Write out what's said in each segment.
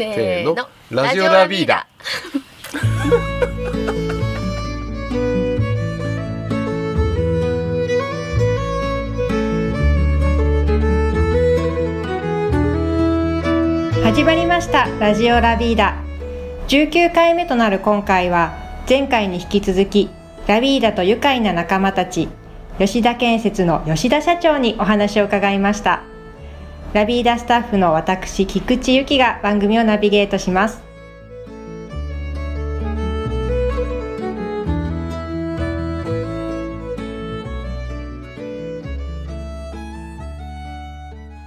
せーの。ラジオラビーダ始まりました。ラジオラビーダ19回目となる今回は前回に引き続きラビーダと愉快な仲間たち吉田建設の吉田社長にお話を伺いましたラビーダスタッフの私菊池由紀が番組をナビゲートします。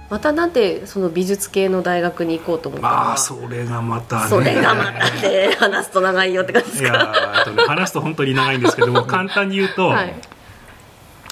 またなんでその美術系の大学に行こうと思ったの？ああそれがまたね。それがまたね話すと長いよって感じですいやかーえっとね話すと本当に長いんですけども簡単に言うと,、はい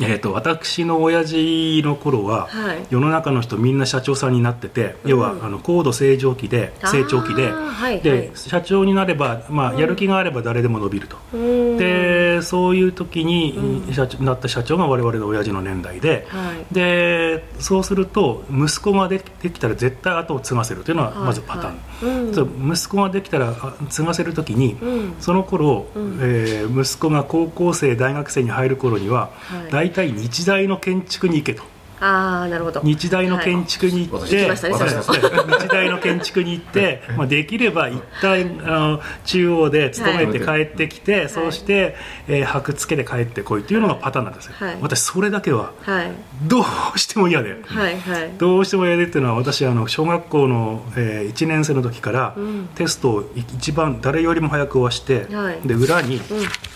えー、と私の親父の頃は、はい。世の中の人みんな社長さんになってて、要はあの高度成長期で成長期で、はいで、はい。社長になれば、まあ、やる気があれば誰でも伸びると、うん。でそういう時に、社長なった社長が我々の親父の年代で、はい。でそうすると息子がでできたら絶対後を継がせるというのはまずパターン、はいはいうん。息子ができたらあ継がせる時に、うん。その頃、ん。えー息子が高校生大学生に入る頃には、はい。大体日大の建築に行けと。ああなるほど。日大の建築に行って、はい。日大の建築に行って、まあ、できれば一旦あの中央で勤めて帰ってきて、そうして、えー箔付けで帰ってこいというのがパターンなんですよ、はい。私それだけははい。どうしても嫌で、はいはい。どうしても嫌でっていうのは私あの小学校の、え1年生の時から、うん。テストを一番誰よりも早く終わして、はい。で裏に、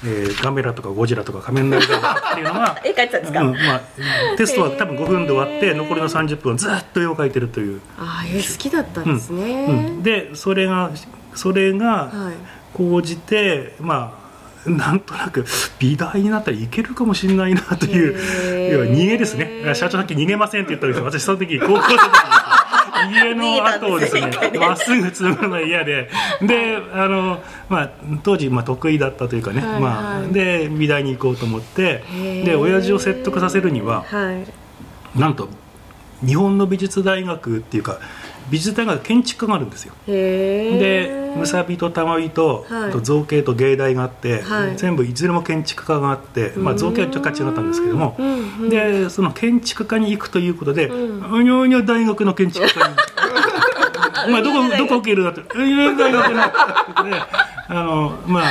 えーガメラとかゴジラとか仮面ライダーっていうのが 絵描いてたんですか、うんまあ、テストは多分5分で終わって残りの30分はずっと絵を描いてるという、ああ絵好きだったんですね、うんでそれがそれがはい。講じてまあなんとなく美大になったらいけるかもしれないなという要は逃げですね。社長さっき逃げませんって言ったんですけど私その時高校生家 の後をですねまっすぐ継ぐのが嫌で。であの、まあ、当時まあ得意だったというかね、はいはい。まあ、で美大に行こうと思って。で親父を説得させるにははいなんと日本の美術大学っていうか美術大学建築科があるんですよ。でむさびとたまびと,、はい。と造形と芸大があって、はい。全部いずれも建築科があって、まあ、造形はちょっと違ったんですけども、でその建築家に行くということで、うにょうにょ大学の建築家に。お前どこどこ受けるだって「うにょうにょ大学の」ってあのま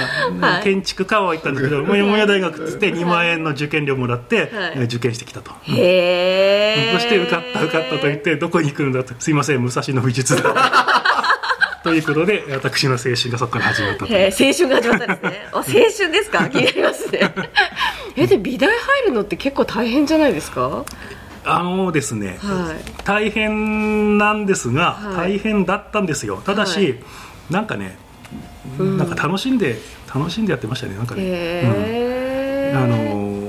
あ、はい。建築科は行ったんですけど「もやもや大学」っつって2万円の受験料もらって、はい。え受験してきたと。へえそして受かった受かったと言ってどこに行くんだとすいません武蔵野美術大 ということで私の青春がそこから始まったという。へー青春が始まったんですね。あ青春ですか？気になりますね。えで美大入るのって結構大変じゃないですか？あのですね、はい。大変なんですが、はい。大変だったんですよ。ただし、はい。なんかね、うん。なんか楽しんで楽しんでやってましたねなんかね、へえ、あのー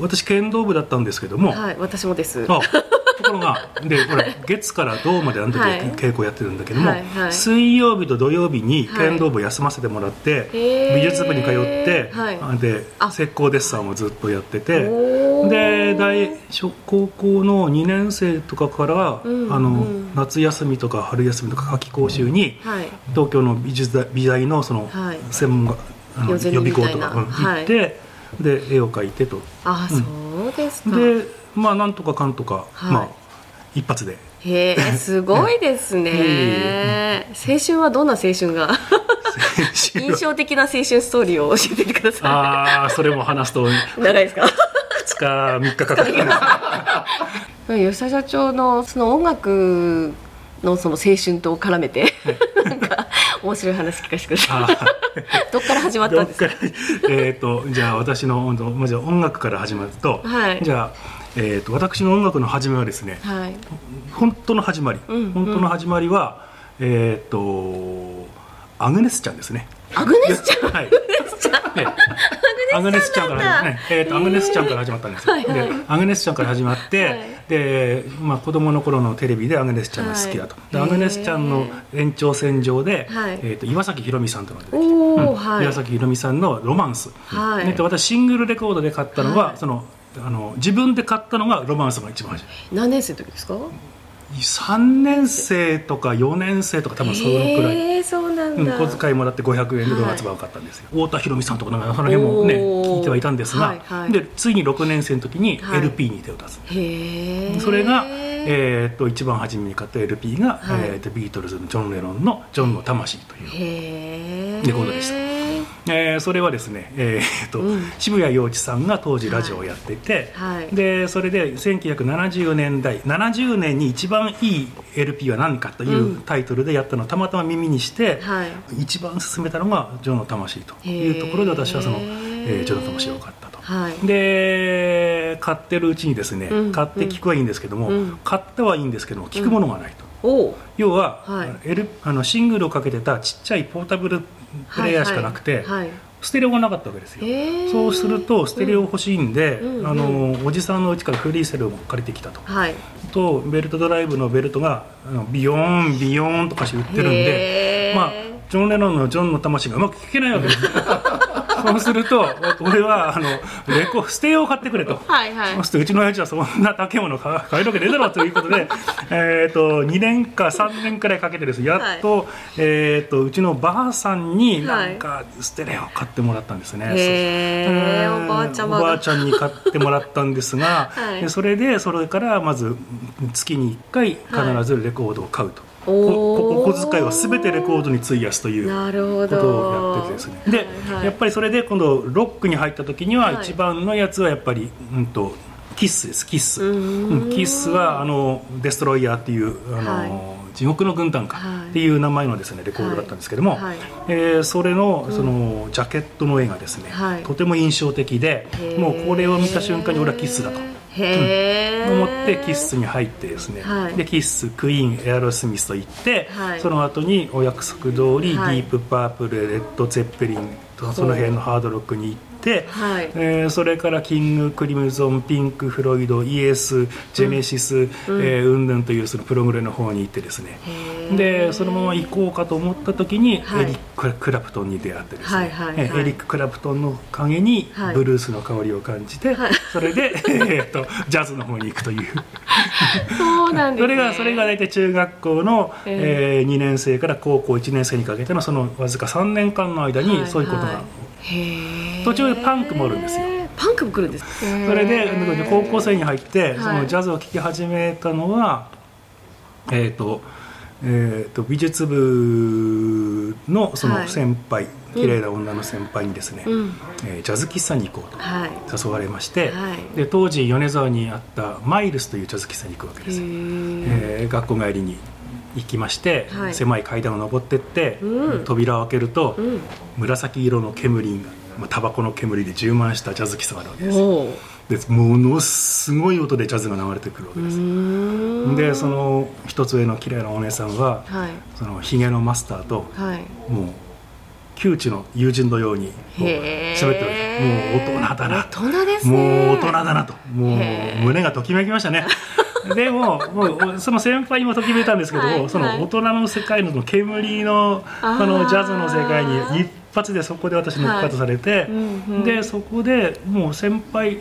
私剣道部だったんですけども、はい私もです。あところが でほら月から銅まであの時ははい。稽古やってるんだけども、はいはい。水曜日と土曜日にはい。剣道部休ませてもらって、へー。美術部に通って、はい。あであ。石膏デッサンをずっとやっててで大小高校の2年生とかから、うんあのうん。夏休みとか春休みとか夏期講習に、はい。東京の美術大美大のそのはい。専門が、あの予備校とか、うんはい行ってで絵を描いてと。あ、うん。そうですか。でまあなんとかかんとか、はい。まあ一発で。へえすごいですね。青春はどんな青春が？印象的な青春ストーリーを教えてくださああそれも話すと2い長いですか？日3日かかる。吉田社長のその音楽のその青春と絡めてなんか面白い話聞かせてください。あどっから始まーったんですか？えっとじゃあ私のまず音楽から始まると、はい。じゃあえー、と私の音楽の始めはですねはい。本当の始まり、うん本当の始まりはえっ、とアグネスちゃんですね。アグネスちゃん？はい。ええ。アグネスちゃんから、ねえー、とアグネスちゃんから始まったんですよ、はいはい。でアグネスちゃんから始まって、はい。で、まあ、子供の頃のテレビでアグネスちゃんが好きだと、はい。でアグネスちゃんの延長線上で、はい。えー、と岩崎宏美さんとのが出てきてうん。はい。岩崎宏美さんの「ロマンス」はい。ねで私シングルレコードで買ったのは、はい。そのあの自分で買ったのがロマンスが一番初め。何年生の時ですか？3年生とか4年生とか多分そのくらい。へえそうなんうん、だ、小遣いもらって500円でドーナツバーを買ったんですよ、太田博美さんとかなんかその辺もね聞いてはいたんですが、はいはい。でついに6年生の時にはい。LP に手を出す、へえそれが、えー、と一番初めに買った LP が、はい。えー、とビートルズのジョン・レノンの「ジョンの魂」という、レコードでしたえーそれはですね、えーとうん。渋谷陽一さんが当時ラジオをやっていて、はい。でそれで1970年代70年に一番いい LP は何かというタイトルでやったのをたまたま耳にして、はい。一番勧めたのが「ジョンの魂」というところで私はその、えージョンの魂を買ったと。はい。で買ってるうちにですね、うん。買って聞くはいいんですけども、うん。買ったはいいんですけども聞くものがないと、要は、はい。L あのシングルをかけてたちっちゃいポータブルプレイヤーしかなくて、ステレオがなかったわけですよ。そうするとステレオ欲しいんで、うんあのおじさんのうちからフリーセルを借りてきたと、はい。とベルトドライブのベルトがビヨーンビヨーンとかして売ってるんでまあジョン・レノンの「ジョンの魂」がうまく聞けないわけです そうすると俺はあのレコステを買ってくれと。はいはい。そうするとうちの親父はそんな高いもの買買えるわけねえだろうということで えーと2年か3年くらいかけてですやっと,、えー、とうちのばあさんになんかステレオを買ってもらったんですね。へーおばあちゃまが。おばあちゃんに買ってもらったんですが、はい。でそれでそれからまず月に1回必ずレコードを買うと、お小遣いを全てレコードに費やすということどをやっててですね。で、はいはい。やっぱりそれで今度ロックに入った時にははい一番のやつはやっぱり、うん、とキッスです。キッス、うーん。うんキッスはあのデストロイヤーっていうあの、はい。地獄の軍団かはい。っていう名前のですねレコードだったんですけども、はい。えーそれのそのジャケットの絵がですね、はい。とても印象的でもうこれを見た瞬間に俺はキッスだと。思ってキッスに入ってですね、はい。でキッスクイーンエアロスミスと行って、はい。その後にお約束通り、はい。ディープパープルレッド・ゼッペリンとその辺のハードロックに行って、はい。えーそれからキング・クリムゾンピンク・フロイドイエスジェネシス、うん。えー、うんぬんというそのプログレの方に行ってですね。でそのまま行こうかと思った時に、はい。エリック・クラプトンに出会ってですね、はいはいはい。えーエリック・クラプトンの陰にはい。ブルースの香りを感じて、はい。それで、えー、とジャズの方に行くという。そうなんです、ね、それがそれが大体中学校の、ええー2年生から高校1年生にかけてのそのわずか3年間の間にそういうことが、はへー途中でパンクもあるんですよ。パンクも来るんです。そそれで高校生に入って、い。そのジャズを聴き始めたのはえっ、と,、えー、と美術部のその先輩、綺麗な女の先輩にですね、うん。えージャズ喫茶に行こうとはい。誘われまして、はい。で当時米沢にあったマイルスというジャズ喫茶に行くわけですえー学校帰りに行きまして、はい。狭い階段を上ってって、うん。扉を開けると、うん。紫色の煙が、まあ、タバコの煙で充満したジャズ喫茶があるわけですでものすごい音でジャズが流れてくるわけうです、でその一つ上の綺麗なお姉さんははい。そのヒゲのマスターとはい。もう旧知の友人のようにこうへー喋ってるわけもう大人だな大人ですね。もう大人だなと。もう胸がときめきましたね。でももうその先輩にもときめいたんですけど、はいその大人の世界の煙のあのジャズの世界に一発でそこで私ノックアウトされて、うんうん。でそこでもう先輩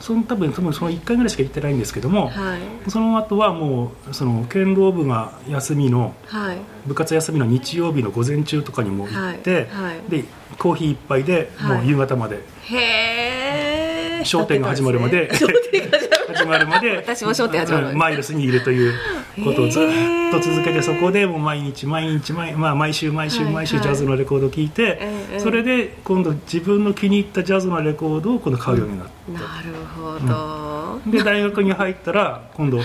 その多分多分その1回ぐらいしか行ってないんですけども、はい。その後はもうその剣道部が休みのはい。部活休みの日曜日の午前中とかにも行って、はい。はい。でコーヒー一杯でもう夕方まで、へえ商店が始まるまで商店が始まる始まで私も商店始まるうんマイルスにいるということをずっと続けてそこでもう毎日毎日毎,、まあ、毎週毎週はい毎週ジャズのレコードを聴いて、ええそれで今度自分の気に入ったジャズのレコードを今度買うようになって、なるほど、で大学に入ったら今度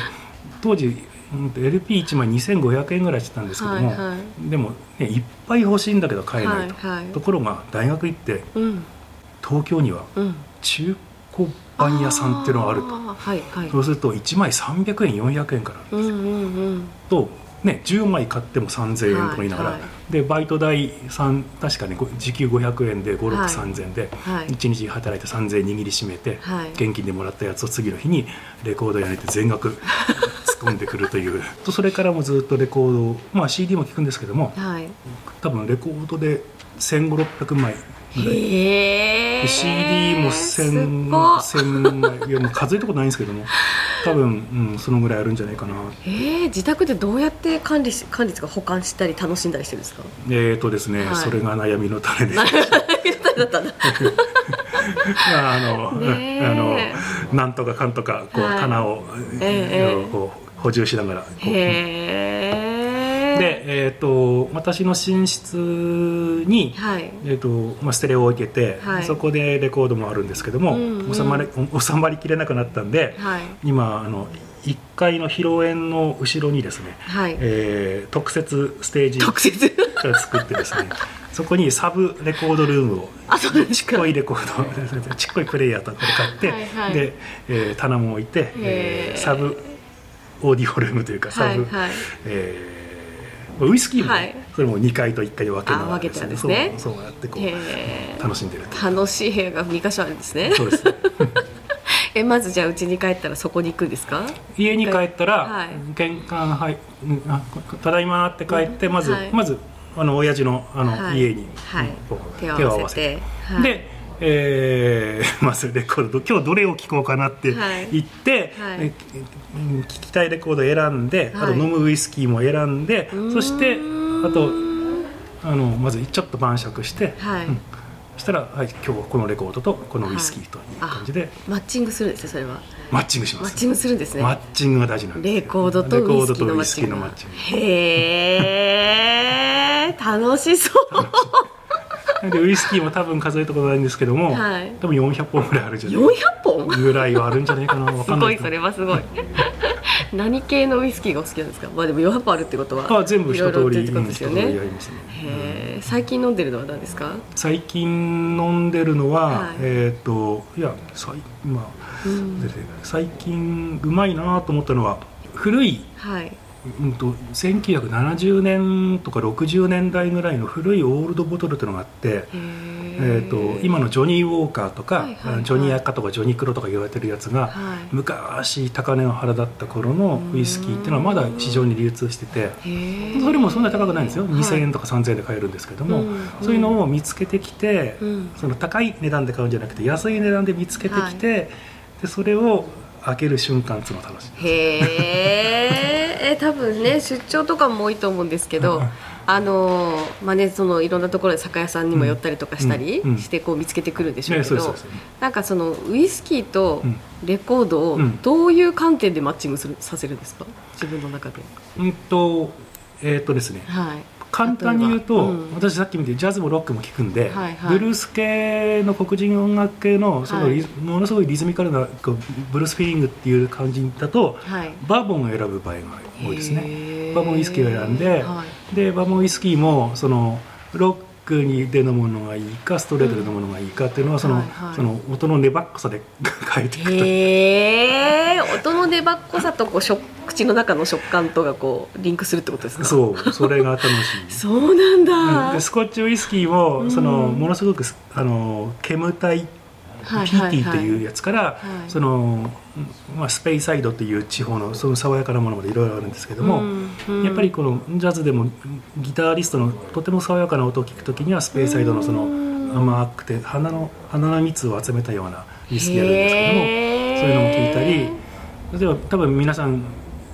当時うん LP1 枚2500円ぐらいしてたんですけども、はいはでも、ね、いっぱい欲しいんだけど買えないと、はいはい。ところが大学行ってうん。東京にはうん。中古版屋さんっていうのがあると。ーはいはい。そうすると1枚300円400円から。うんうんうん。と、ね、10枚買っても3000円とか言いながら、はいはい。でバイト代3確かねご時給500円ではい56000円で、はい1日働いて3000円握りしめて、はい。現金でもらったやつを次の日にレコード屋に行って全額 突っ込んでくるという。とそれからもずっとレコードを、まあ、CD も聴くんですけどもはい。多分レコードで1500600枚へえで CD もす1000ごっ1000枚いやもう数えたことないんですけども。多分、うん、そのぐらいあるんじゃないかな。えー、自宅でどうやって管理し管理とか保管したり楽しんだりしてるんですか？えっ、ー、とですね、はい、それが悩みの種で。す悩みの種だったんだ まああの、あのなんとかかんとかこう、はい、棚を、えー、こう補充しながらこうで、えーと、私の寝室に、はい、えーとまあ、ステレオを置いて、はい、そこでレコードもあるんですけども、うんうん、収まり収まりきれなくなったんで、はい、今あの1階の披露宴の後ろにですね、はい。えー、特設ステージを作ってですね そこにサブレコードルームをちっこいレコード ちっこいプレイヤーとかで買って、はいはい、で、えー、棚も置いて、えー、サブオーディオルームというかサブ、はい。はい、えーウイスキーも、はい、それも2階と1階で分けながらですね。ですね。そうそうやってこう楽しんでる楽しい部屋が2箇所あるんですね。そうです。えまずじゃあうちに帰ったらそこに行くんですか？家に帰ったら、はい、玄関はいただいまって帰って、まず、はい、まずあの親父のあの、はい、家に、はい、手を合わせて。でえー、まあそれレコード。今日どれを聴こうかなって言って、はい。はい、聞きたいレコードを選んで、あと飲むウイスキーも選んでそしてあとあのまずちょっと晩酌して、はい。うん、そしたら、はい、今日はこのレコードとこのウイスキーという感じで、マッチングするんですねそれは。マッチングします。マッチングするんですね。マッチングが大事なんですレコードとウイスキーのマッチング。へえ楽しそうでウイスキーも多分数えたことないんですけども、はい、多分400本ぐらいあるじゃない400本？ぐらいはあるんじゃないかな すごいそれはすごい。何系のウイスキーがお好きなんですか？まあでも400本あるってことはあ全部一通りってことですよね、ね、最近飲んでるのは何ですか？最近飲んでるのは、はい、えっ、ー、といや最,、まあ、うん、最近うまいなと思ったのは古い、はいうんと、1970年とか60年代ぐらいの古いオールドボトルというのがあって、えーと、今のジョニー・ウォーカーとか、はいはいはい、ジョニー・アカとかジョニー・クロとか言われてるやつが、はい、昔高値の腹だった頃のウイスキーっていうのはまだ市場に流通しててそれもそんなに高くないんですよ、はい、2000円とか3000円で買えるんですけども、そういうのを見つけてきて、うん、その高い値段で買うんじゃなくて安い値段で見つけてきて、はい、でそれを開ける瞬間っていうのを楽しみへえ多分ね出張とかも多いと思うんですけど あのまあねそのいろんなところで酒屋さんにも寄ったりとかしたりしてこう見つけてくるんでしょうけど、なんかそのウイスキーとレコードをどういう観点でマッチングするさせるんですか？自分の中で。うんとえー、っとですね、はい簡単に言うと、うん、私さっき見てジャズもロックも聴くんで、はいはい、ブルース系の黒人音楽系のその、はい、ものすごいリズミカルなブルースフィーリングっていう感じだと、はい、バーボンを選ぶ場合が多いですね。バー。ボンウイスキーを選んで、はい、でバーボンウイスキーもそのロッククにで飲むのがいいかストレートで飲むのがいいかっていうのはそのその音の粘っこさで 変えていくとへえ音の粘っこさとこう食口の中の食感とがこうリンクするってことですか？そうそれが楽しい。そうなんだ、うん、でスコッチウイスキーもそのものすごくあの煙たい PT っていうやつから、その、まあ、スペイサイドっていう地方のその爽やかなものまでいろいろあるんですけども、やっぱりこのジャズでもギタリストのとても爽やかな音を聞くときにはスペイサイドのその甘くて花の花の蜜を集めたようなウスキーあるんですけどもそういうのも聞いたり例えば多分皆さん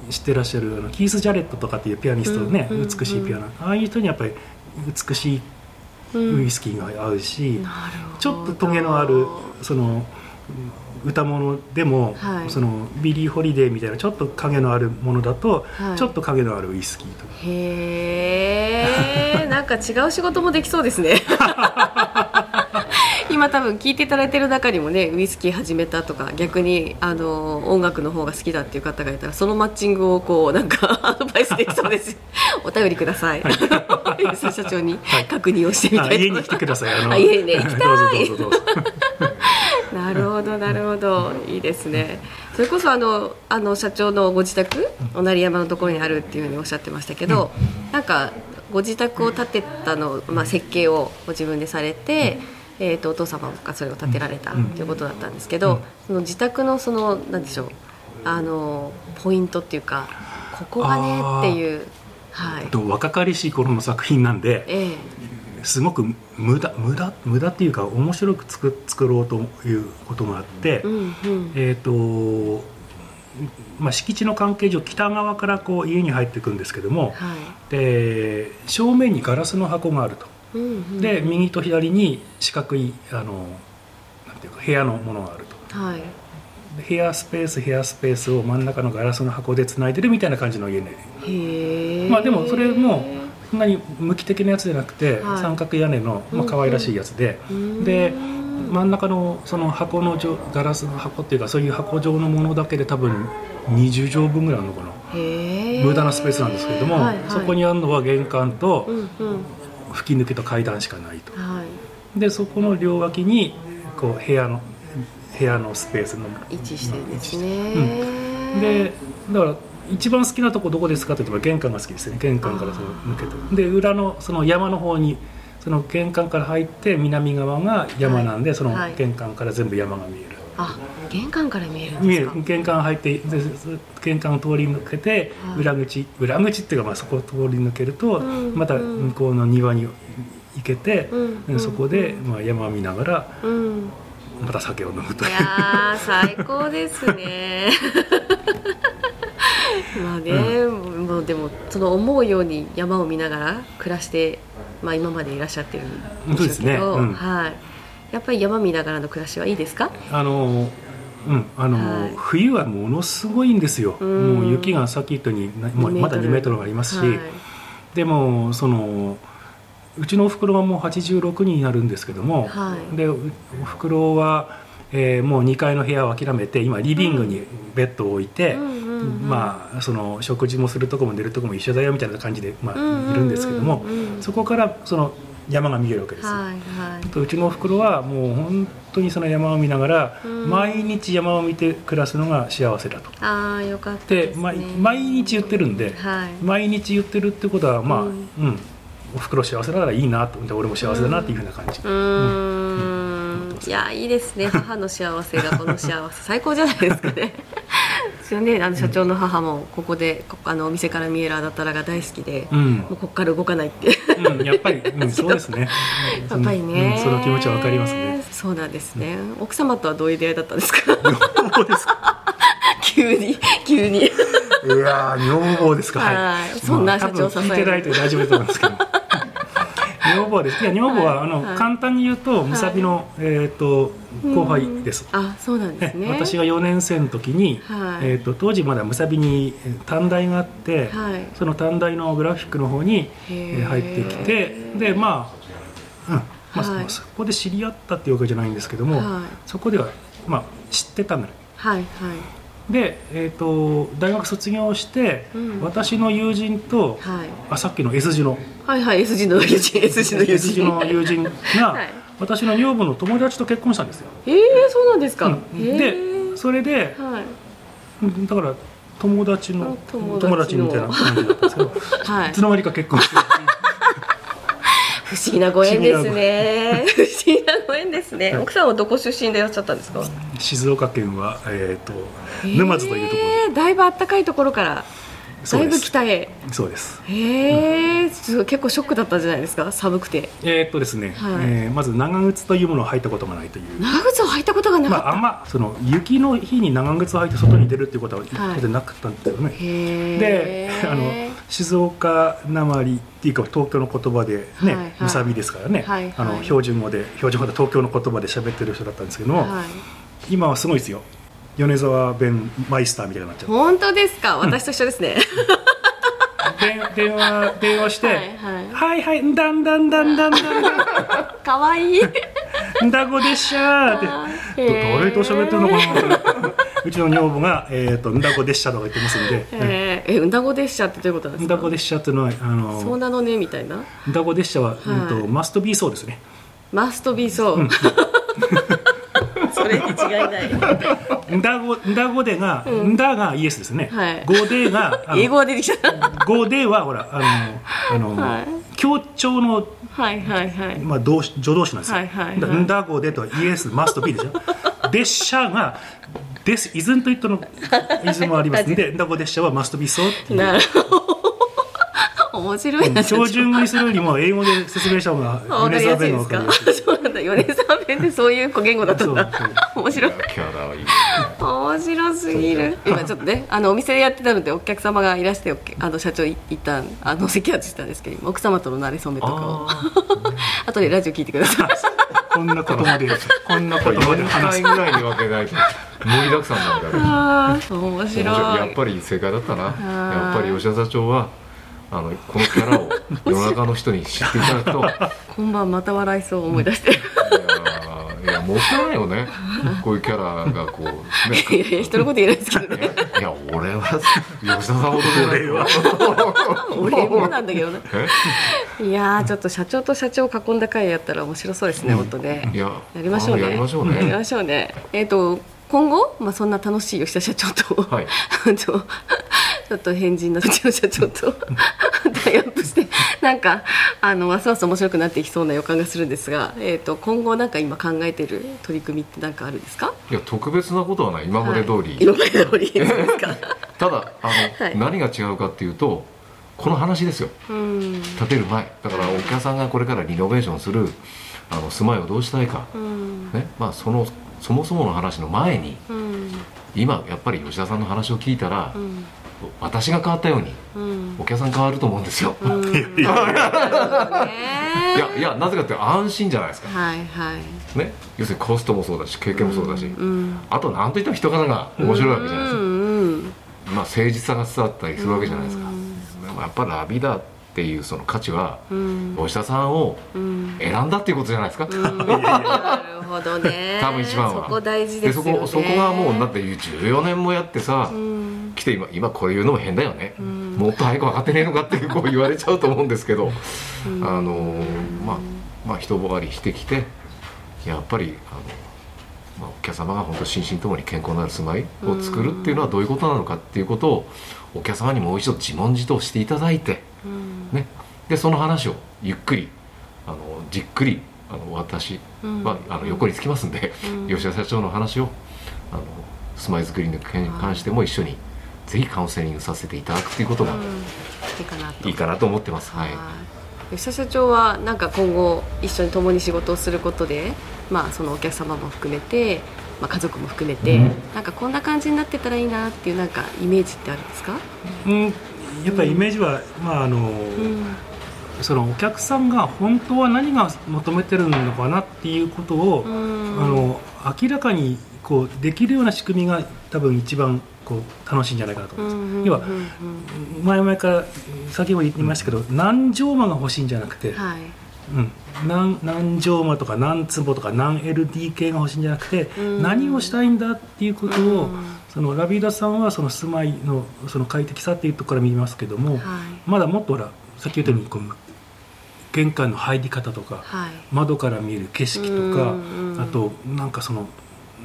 知ってらっしゃるあのキース・ジャレットとかっていうピアニストね、美しいピアノ。ああいう人にやっぱり美しいウイスキーが合うし、ちょっとトゲのあるその歌物でも、はい、そのビリー・ホリデーみたいなちょっと影のあるものだと、はい、ちょっと影のあるウイスキーとか。へえんか違う仕事もできそうですね 今多分聞いていただいてる中にもねウイスキー始めたとか逆にあの音楽の方が好きだっていう方がいたらそのマッチングをこうなんか アドバイスできそうです。お便りください、はい、社長に確認をしてみたい、はい、家に来てください。あの家に。ね行きたいなるほどなるほど。いいですね。それこそあのあの社長のご自宅お成山のところにあるっていうふうにおっしゃってましたけど、うん、なんかご自宅を建てたの、まあ、設計をご自分でされて、うんえーと、お父様がそれを建てられたということだったんですけど、その自宅のそのなんでしょうあのポイントっていうかここがねっていう、はい、若かりしい頃の作品なんで、えー、すごく無駄無駄無駄っていうか面白く作作ろうということがあって、うんうん、えっ、ー、とまあ、敷地の関係上北側からこう家に入っていくんですけども、はい、で正面にガラスの箱があると、うんうん、で右と左に四角いあのなんていうか部屋のものがあると、はい、部屋スペース部屋スペースを真ん中のガラスの箱でつないでるみたいな感じの家ね。まあでもそれもそんなに無機的なやつじゃなくて、はい、三角屋根の、まあ可愛らしいやつで、うんうん、で真ん中のその箱のガラスの箱っていうかそういう箱状のものだけで多分20畳分ぐらいあるのかな。無駄なスペースなんですけれども、はいはい、そこにあるのは玄関と吹き抜けと階段しかないと、はい、でそこの両脇にこう部屋の部屋のスペースの位置してるんですね、うん、でだから一番好きなとこどこですかといえば玄関が好きですね。玄関からその抜けて。で裏のその山の方にその玄関から入って南側が山なんで、はい、その玄関から全部山が見える、あ玄関から見える見える。玄関入って玄関を通り抜けて、裏口裏口っていうかまあそこを通り抜けると、うん、また向こうの庭に行けて、うん、そこでまあ山を見ながら、また酒を飲むという。いや最高ですね。まあね、もうでもその思うように山を見ながら暮らしてまあ今までいらっしゃってるんですけど、ね。はいやっぱり山見ながらの暮らしはいいですか？あのうんあの、はい、冬はものすごいんですよ、もう雪がさっき言ったようにもうまだ2メートルありますし、はい、でもそのうちのおふくろはもう86になるんですけども、はい、でおふくろは、えー、もう2階の部屋を諦めて今リビングにベッドを置いて、まあその食事もするとこも寝るとこも一緒だよみたいな感じで、まあ、いるんですけども、そこからその山が見えるわけですよ、はいはい、うちのおふくろはもう本当にその山を見ながら、毎日山を見て暮らすのが幸せだと。ああよかったで、ね、毎日言ってるんで、はい、毎日言ってるってことはまあ、うん、うん、おふくろ幸せだからいいなと思って俺も幸せだなっていうふうな感じ。うん、うん、いやいいですね。母の幸せがこの幸せ。最高じゃないですかねですよね。あの社長の母もここであのお店から見えるあだたらが大好きで、うん、もうここから動かないって。うん、やっぱり、うん、そうですね。やっぱりね、うん、その気持ちはわかりますね。そうなんですね、奥様とはどういう出会いだったんですか？そうですか？急に急に。いや女房ですか。はい、そんな社長さん聞いてないと大丈夫だと思うんですけど。女房です。いや女房は、あの、簡単に言うとむさびの、えっ、と後輩です。あ、そうなんですね。私が4年生の時に、えっ、と当時まだむさびに短大があって、その短大のグラフィックの方に、え入ってきて、でまあ、うん、まあ、そこで知り合ったっていうわけじゃないんですけども、そこではまあ知ってたの。はいはい。で、えーと、大学卒業して、うん、私の友人と、はい、あさっきの S 字の。はいはい S 字の友人 S 字の友人。S 字の友人が、はい、私の女房の友達と結婚したんですよ。ええー、そうなんですか、うん、でそれで、はい、だから友達の友達みたいな感じだったんですけど、はい、いつの間にか結婚して。不思議なご縁ですね。不思議なご縁。ですね、はい、奥さんはどこ出身でいらっしゃったんですか？静岡県は、えーと、沼津というところ。だいぶ暖かいところからだいぶ北へ。そうです。へえ、うん、結構ショックだったじゃないですか？寒くて。えー、っとですね、はい、えー、まず長靴というものを履いたことがないという。長靴を履いたことがなかった、まあ、あんまその雪の日に長靴を履いて外に出るっていうことは当然なかったんですよね、はい、であの静岡なまりっていうか東京の言葉でね、はいはい、むさびですからね、はいはい、あの標準語で標準語で東京の言葉で喋ってる人だったんですけども、はい、今はすごいですよ米沢弁マイスターみたいになっちゃう。本当ですか？私と一緒ですね、電話電話して、はいはい、はいはいだんだんだんだんだん かわいい。んだごでっしゃーって。誰と喋ってるのかな？うちの女房が、えーと、んだごでっしゃとか言ってますんで。えー、えうんだごでっしゃってどういうことなんですか？んだごでっしゃっていうのはあのそうなのねみたいな？んだごでっしゃは、はい、うんと、マストビーそうですね。マストビーそう、うん それに違いない。んだごんだごでが、うん、んだがイエスですね、はい、ごでが英語が出てきた。ごではほらあのあの、はい、強調のはいはいはい。まあ動詞助動詞なんですよ、はいはい はい、んだごでとはイエスマストビーでしょ。列車がですイズンとイットのイズもありますんでんだご列車はマストビーそうっていう。なるほど面白いな標準語にするよりも英語で説明した方が米沢弁の分かりそうなんだ。米沢弁ってそういう言語だったんだ。面白い面面白すぎる。今ちょっとねあのお店でやってたのでお客様がいらしてあの社長一旦あの席外したんですけど奥様との馴れ初めとかを。あと でラジオ聞いてください。こんなことまでこんなことまで話す。ぐらいに分けないと盛りだくさんなんだあ面白い。やっぱり正解だったな。やっぱり吉田社長はあのこのキャラを 世の中の人に知っていただくと。今晩また笑いそう思い出して、いやいやもったいないよね。こういうキャラがこう、ね、いやいや人のこと言えないですけどね。いや俺は吉田さんほど俺は俺もなんだけどね。いやちょっと社長と社長を囲んだ会やったら面白そうですね、うん、本当ね。いややりましょうね。やりましょうね。やりましょうね。えっ、ー、と今後、まあ、そんな楽しい吉田社長と、はい、ちょっと変人なうちの社長とタイアップしてなんかあのますます面白くなっていきそうな予感がするんですが、えーと、今後なんか今考えてる取り組みって何かあるんですか？いや特別なことはない。今まで通り、はい、今まで通り ただあの、はい、何が違うかっていうとこの話ですよ、建てる前。だからお客さんがこれからリノベーションするあの住まいをどうしたいか、ね。まあ、そのそもそもの話の前に、今やっぱり吉田さんの話を聞いたら、私が変わったように、お客さん変わると思うんですよ。いやいやなぜかって安心じゃないですか。はいはい。ね要するにコストもそうだし経験もそうだし、あと何といっても人柄が面白いわけじゃないですか。まあ誠実さが伝わったりするわけじゃないですか。やっぱラビダっていうその価値は、吉田さんを選んだっていうことじゃないですか。なるほどね。多分一番は。そこ大事ですよね。そこそこがもうだって14年もやってさ、来て今今こういうのも変だよね。もっと早く分かってねえのかってこう言われちゃうと思うんですけど、あのまあまあ人ぼわりしてきて、やっぱりあの。まあ、お客様が本当心身ともに健康なる住まいを作るっていうのはどういうことなのかっていうことをお客様にもう一度自問自答していただいて、ね、でその話をゆっくりあのじっくりあの私は、あの横につきますんで、吉田社長の話をあの住まいづくりに関しても一緒にぜひカウンセリングさせていただくということが、いいかなと。思ってます。はい。吉田社長はなんか今後一緒に共に仕事をすることで、まあ、そのお客様も含めて、まあ、家族も含めて、うん、なんかこんな感じになってたらいいなっていうなんかイメージってあるんですか、うん、やっぱりイメージは、まああの、うん。そのお客さんが本当は何が求めてるのかなっていうことを、あの明らかにこうできるような仕組みが多分一番こう楽しいんじゃないかなと思います。要は前々から先ほど言いましたけど、何畳間が欲しいんじゃなくて、はい、うん、何何畳間とか何坪とか何 LDK が欲しいんじゃなくて、何をしたいんだっていうことを、そのラビーダさんはその住まいのその快適さっていうところから見ますけども、はい、まだもっとほらさっき言ったようにこう玄関の入り方とか、はい、窓から見える景色とか、あとなんかその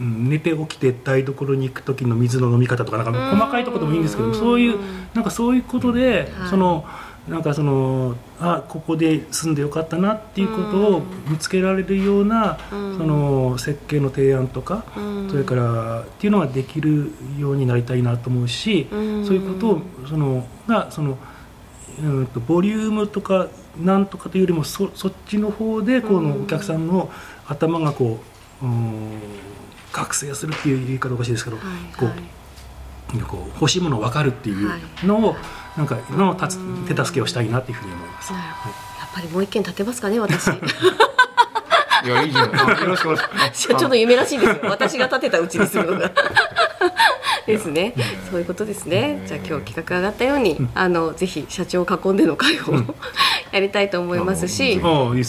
寝て起きて台所に行く時の水の飲み方とかなんか細かいところでもいいんですけどそういうなんかそういうことで、そのなんかそのあここで住んでよかったなっていうことを見つけられるような、その設計の提案とか、それからっていうのができるようになりたいなと思うし、そういうことをそのがその、うんとボリュームとかなんとかというよりもそそっちの方でこのお客さんの頭がこう、うん、覚醒するっていう言い方おかしいですけど、はいこうこう欲しいもの分かるっていうのを、はい、なんかの手助けをしたいなっていうふうに思います。やっぱりもう一件立てますかね私。いやいいじゃない。よろしくお願いします。ちょっと夢らしいですよ。私が立てたうちにするのが。ですね、そういうことですね。じゃあ今日企画上がったように、あのぜひ社長を囲んでの会をやりたいと思いますし、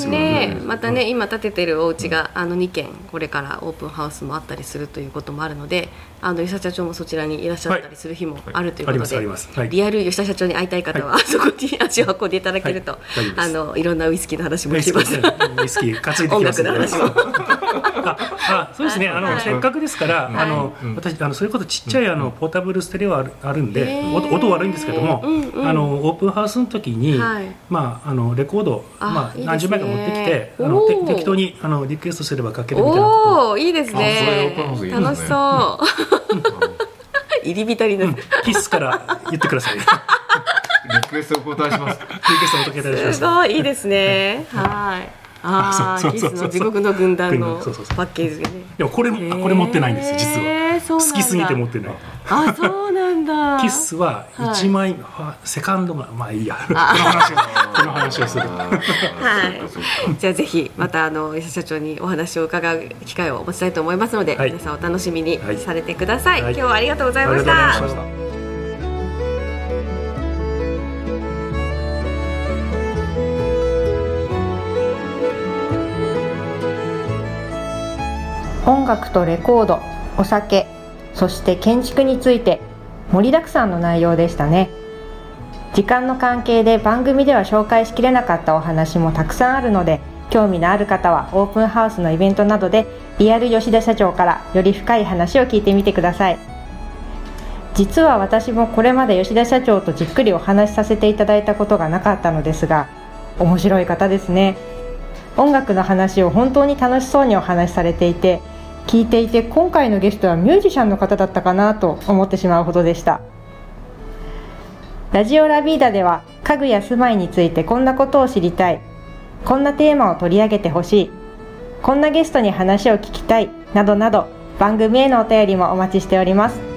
ねまたね今建ててるお家があの2軒これからオープンハウスもあったりするということもあるので、あの吉田社長もそちらにいらっしゃったりする日もあるということで、リアル吉田社長に会いたい方は、そこに足を運んでいただけると、あのいろんなウイスキーの話もできます。ウイスキー担いで。音楽の話も。あそうですね。あの、せっかくですから、あの私あのそれこそちっちゃいあのポータブルステレオあるあるんで、音悪いんですけども、あのオープンハウスの時に、まああのレコードまあ何十枚か持ってきてあの適当にあのリクエストすればかけるみたいなおおいいですね。楽しそう。入り浸りの。キスから言ってください。リクエストお答えします。リクエストお答えします。すごいいいですね。はいああキスの地獄の軍団のパッケージでね。でもこれこれ持ってないんですよ実は。好きすぎて持ってない。あそうなんだ。キスは一枚、はい、セカンドがまあいいや。この話この話をする。はい。じゃあぜひまたあの伊勢社長にお話を伺う機会を持ちたいと思いますので、はい、皆さんお楽しみにされてください、今日はありがとうございました、音楽とレコードお酒そして建築について盛りだくさんの内容でしたね。時間の関係で番組では紹介しきれなかったお話もたくさんあるので興味のある方はオープンハウスのイベントなどでリアル吉田社長からより深い話を聞いてみてください。実は私もこれまで吉田社長とじっくりお話しさせていただいたことがなかったのですが面白い方ですね。音楽の話を本当に楽しそうにお話しされていて聞いていて今回のゲストはミュージシャンの方だったかなと思ってしまうほどでした。ラジオラビーダでは家具や住まいについてこんなことを知りたい。こんなテーマを取り上げてほしい。こんなゲストに話を聞きたい。などなど番組へのお便りもお待ちしております。